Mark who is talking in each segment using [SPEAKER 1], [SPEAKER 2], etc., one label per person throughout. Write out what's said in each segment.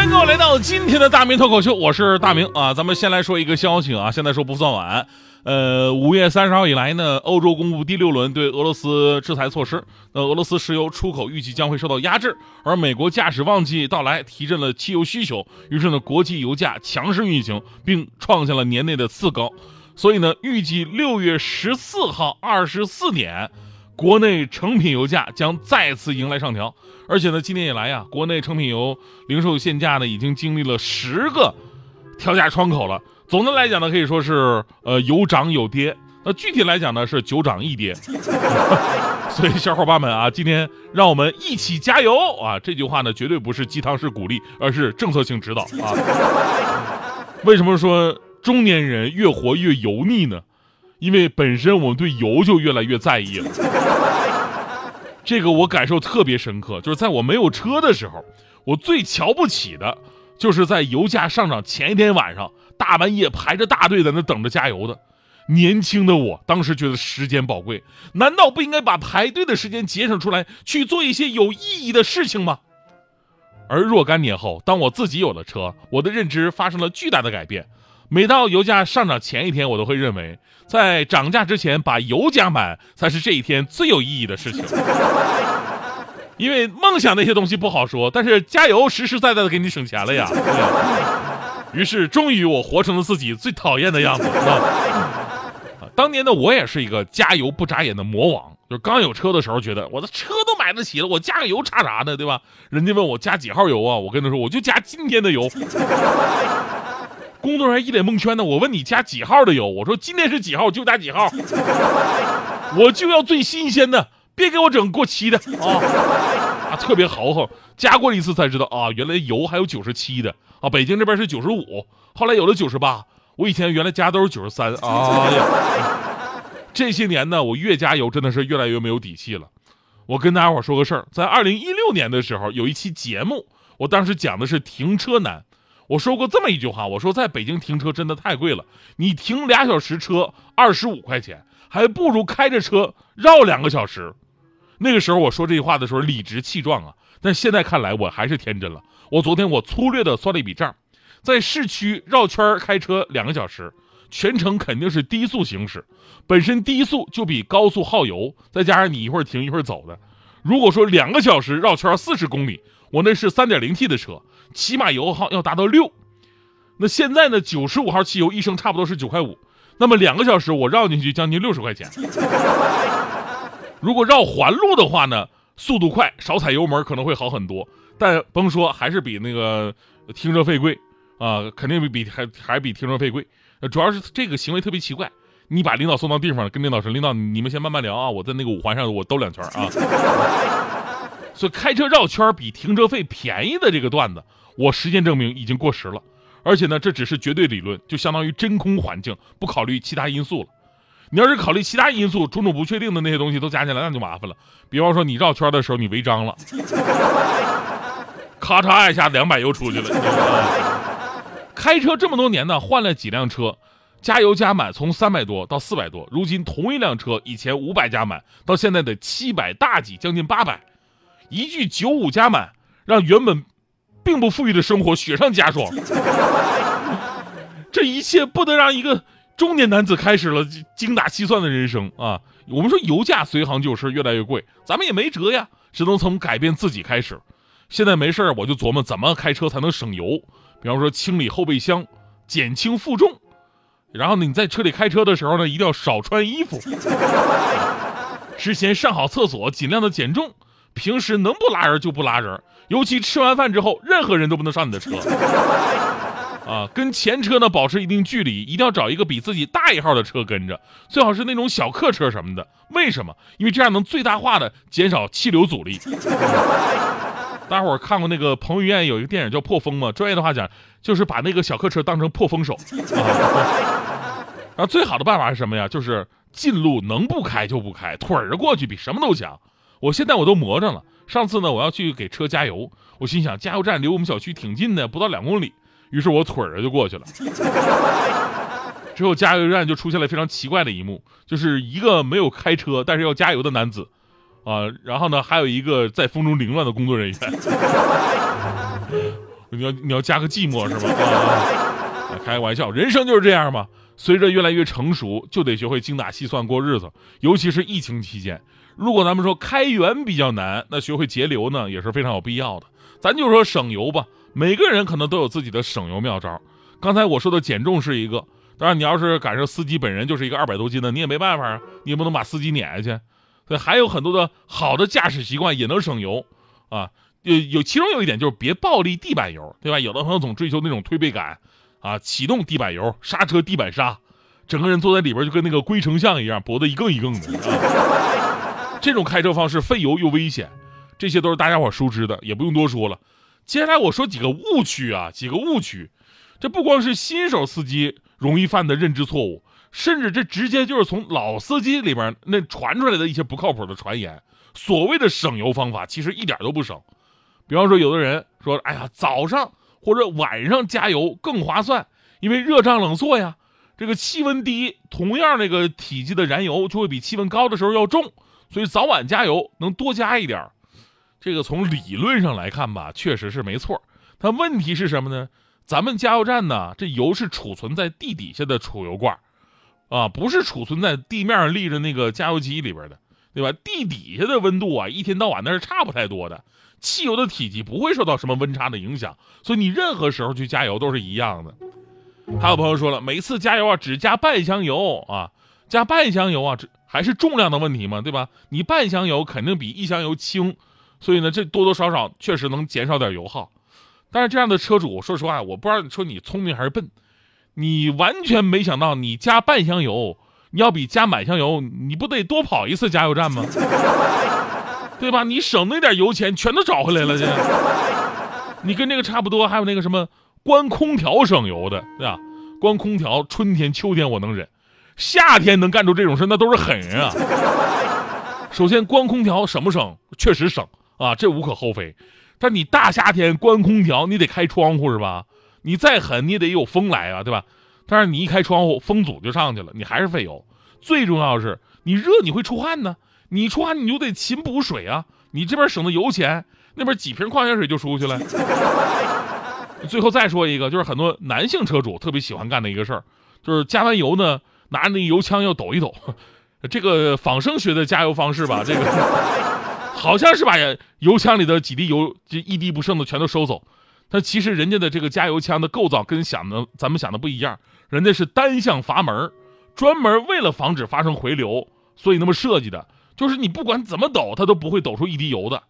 [SPEAKER 1] 欢迎各位来到今天的大明脱口秀，我是大明啊。咱们先来说一个消息啊，现在说不算晚。呃，五月三十号以来呢，欧洲公布第六轮对俄罗斯制裁措施。那俄罗斯石油出口预计将会受到压制，而美国驾驶旺季到来，提振了汽油需求，于是呢，国际油价强势运行，并创下了年内的次高。所以呢，预计六月十四号二十四点，国内成品油价将再次迎来上调。而且呢，今年以来呀，国内成品油零售限价呢，已经经历了十个调价窗口了。总的来讲呢，可以说是呃有涨有跌。那具体来讲呢，是九涨一跌。所以小伙伴们啊，今天让我们一起加油啊！这句话呢，绝对不是鸡汤式鼓励，而是政策性指导啊。为什么说中年人越活越油腻呢？因为本身我们对油就越来越在意了。这个我感受特别深刻，就是在我没有车的时候，我最瞧不起的。就是在油价上涨前一天晚上，大半夜排着大队在那等着加油的。年轻的我当时觉得时间宝贵，难道不应该把排队的时间节省出来去做一些有意义的事情吗？而若干年后，当我自己有了车，我的认知发生了巨大的改变。每到油价上涨前一天，我都会认为，在涨价之前把油加满才是这一天最有意义的事情。因为梦想那些东西不好说，但是加油实实在在的给你省钱了呀。于是，终于我活成了自己最讨厌的样子。当年的我也是一个加油不眨眼的魔王，就是刚有车的时候，觉得我的车都买得起了，我加个油差啥呢？对吧？人家问我加几号油啊？我跟他说，我就加今天的油。工作人员一脸蒙圈的，我问你加几号的油？我说今天是几号就加几号，我就要最新鲜的。别给我整过期的啊！啊，特别豪横，加过一次才知道啊，原来油还有九十七的啊。北京这边是九十五，后来有了九十八。我以前原来加都是九十三 啊。这些年呢，我越加油真的是越来越没有底气了。我跟大家伙说个事儿，在二零一六年的时候，有一期节目，我当时讲的是停车难。我说过这么一句话，我说在北京停车真的太贵了，你停俩小时车二十五块钱，还不如开着车绕两个小时。那个时候我说这句话的时候理直气壮啊，但现在看来我还是天真了。我昨天我粗略的算了一笔账，在市区绕圈开车两个小时，全程肯定是低速行驶，本身低速就比高速耗油，再加上你一会儿停一会儿走的，如果说两个小时绕圈四十公里，我那是三点零 T 的车，起码油耗要达到六。那现在呢，九十五号汽油一升差不多是九块五，那么两个小时我绕进去将近六十块钱。如果绕环路的话呢，速度快，少踩油门可能会好很多。但甭说，还是比那个停车费贵啊，肯定比比还还比停车费贵。主要是这个行为特别奇怪，你把领导送到地方，跟领导说：“领导，你们先慢慢聊啊，我在那个五环上我兜两圈啊。”所以开车绕圈比停车费便宜的这个段子，我实践证明已经过时了。而且呢，这只是绝对理论，就相当于真空环境，不考虑其他因素了。你要是考虑其他因素，种种不确定的那些东西都加起来，那就麻烦了。比方说，你绕圈的时候你违章了，咔嚓一下两百又出去了。开车这么多年呢，换了几辆车，加油加满从三百多到四百多，如今同一辆车以前五百加满，到现在的七百大几，将近八百。一句九五加满，让原本并不富裕的生活雪上加霜。这一切不能让一个。中年男子开始了精打细算的人生啊！我们说油价随行就市，越来越贵，咱们也没辙呀，只能从改变自己开始。现在没事我就琢磨怎么开车才能省油，比方说清理后备箱，减轻负重。然后呢，你在车里开车的时候呢，一定要少穿衣服。之前上好厕所，尽量的减重。平时能不拉人就不拉人，尤其吃完饭之后，任何人都不能上你的车。啊，跟前车呢保持一定距离，一定要找一个比自己大一号的车跟着，最好是那种小客车什么的。为什么？因为这样能最大化的减少气流阻力。大伙儿看过那个彭于晏有一个电影叫《破风》吗？专业的话讲，就是把那个小客车当成破风手。然后最好的办法是什么呀？就是近路能不开就不开，腿儿过去比什么都强。我现在我都磨着了。上次呢，我要去给车加油，我心想加油站离我们小区挺近的，不到两公里，于是我腿儿就过去了。之后加油站就出现了非常奇怪的一幕，就是一个没有开车但是要加油的男子，啊，然后呢还有一个在风中凌乱的工作人员。你要你要加个寂寞是吧？啊，开个玩笑，人生就是这样嘛。随着越来越成熟，就得学会精打细算过日子，尤其是疫情期间。如果咱们说开源比较难，那学会节流呢也是非常有必要的。咱就说省油吧，每个人可能都有自己的省油妙招。刚才我说的减重是一个，当然你要是赶上司机本人就是一个二百多斤的，你也没办法啊，你也不能把司机撵下去。对，还有很多的好的驾驶习惯也能省油啊。有有，其中有一点就是别暴力地板油，对吧？有的朋友总追求那种推背感啊，启动地板油，刹车地板刹，整个人坐在里边就跟那个龟丞相一样，脖子一更一更的。啊这种开车方式费油又危险，这些都是大家伙熟知的，也不用多说了。接下来我说几个误区啊，几个误区，这不光是新手司机容易犯的认知错误，甚至这直接就是从老司机里边那传出来的一些不靠谱的传言。所谓的省油方法，其实一点都不省。比方说，有的人说：“哎呀，早上或者晚上加油更划算，因为热胀冷缩呀。这个气温低，同样那个体积的燃油就会比气温高的时候要重。”所以早晚加油能多加一点这个从理论上来看吧，确实是没错。但问题是什么呢？咱们加油站呢，这油是储存在地底下的储油罐，啊，不是储存在地面立着那个加油机里边的，对吧？地底下的温度啊，一天到晚那是差不太多的，汽油的体积不会受到什么温差的影响，所以你任何时候去加油都是一样的。还有朋友说了，每次加油啊，只加半箱油啊。加半箱油啊，这还是重量的问题嘛，对吧？你半箱油肯定比一箱油轻，所以呢，这多多少少确实能减少点油耗。但是这样的车主，说实话，我不知道你说你聪明还是笨，你完全没想到，你加半箱油，你要比加满箱油，你不得多跑一次加油站吗？对吧？你省那点油钱全都找回来了，这你跟这个差不多。还有那个什么关空调省油的，对吧？关空调，春天秋天我能忍。夏天能干出这种事，那都是狠人啊！首先，关空调省不省？确实省啊，这无可厚非。但你大夏天关空调，你得开窗户是吧？你再狠，你也得有风来啊，对吧？但是你一开窗户，风阻就上去了，你还是费油。最重要的是，你热你会出汗呢，你出汗你就得勤补水啊。你这边省的油钱，那边几瓶矿泉水就出去了。最后再说一个，就是很多男性车主特别喜欢干的一个事儿，就是加完油呢。拿着那油枪要抖一抖，这个仿生学的加油方式吧，这个 好像是把油枪里的几滴油就一滴不剩的全都收走。但其实人家的这个加油枪的构造跟想的咱们想的不一样，人家是单向阀门，专门为了防止发生回流，所以那么设计的，就是你不管怎么抖，它都不会抖出一滴油的。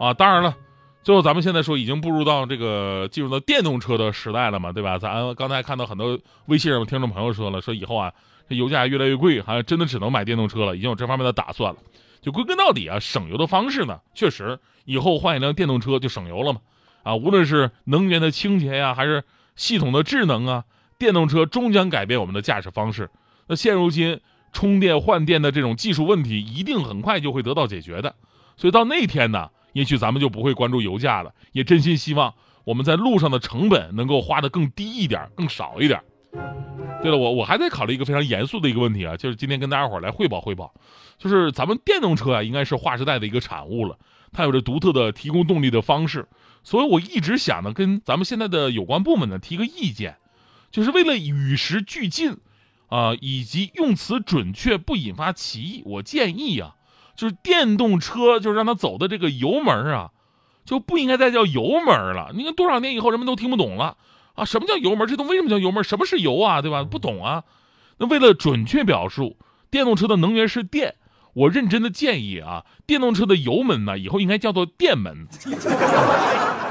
[SPEAKER 1] 啊，当然了，最后咱们现在说已经步入到这个进入到电动车的时代了嘛，对吧？咱刚才看到很多微信上听众朋友说了，说以后啊。这油价越来越贵，好像真的只能买电动车了，已经有这方面的打算了。就归根到底啊，省油的方式呢，确实以后换一辆电动车就省油了嘛。啊，无论是能源的清洁呀，还是系统的智能啊，电动车终将改变我们的驾驶方式。那现如今充电换电的这种技术问题，一定很快就会得到解决的。所以到那天呢，也许咱们就不会关注油价了。也真心希望我们在路上的成本能够花的更低一点，更少一点。对了，我我还在考虑一个非常严肃的一个问题啊，就是今天跟大家伙来汇报汇报，就是咱们电动车啊，应该是划时代的一个产物了，它有着独特的提供动力的方式，所以我一直想呢，跟咱们现在的有关部门呢提个意见，就是为了与时俱进，啊，以及用词准确不引发歧义，我建议啊，就是电动车就是让它走的这个油门啊，就不应该再叫油门了，你看多少年以后人们都听不懂了。啊，什么叫油门？这东为什么叫油门？什么是油啊？对吧？不懂啊。那为了准确表述，电动车的能源是电，我认真的建议啊，电动车的油门呢，以后应该叫做电门。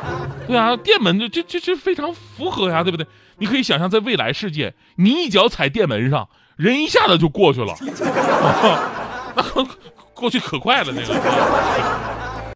[SPEAKER 1] 对啊，电门这这这这非常符合呀，对不对？你可以想象，在未来世界，你一脚踩电门上，人一下子就过去了，那过去可快了那个。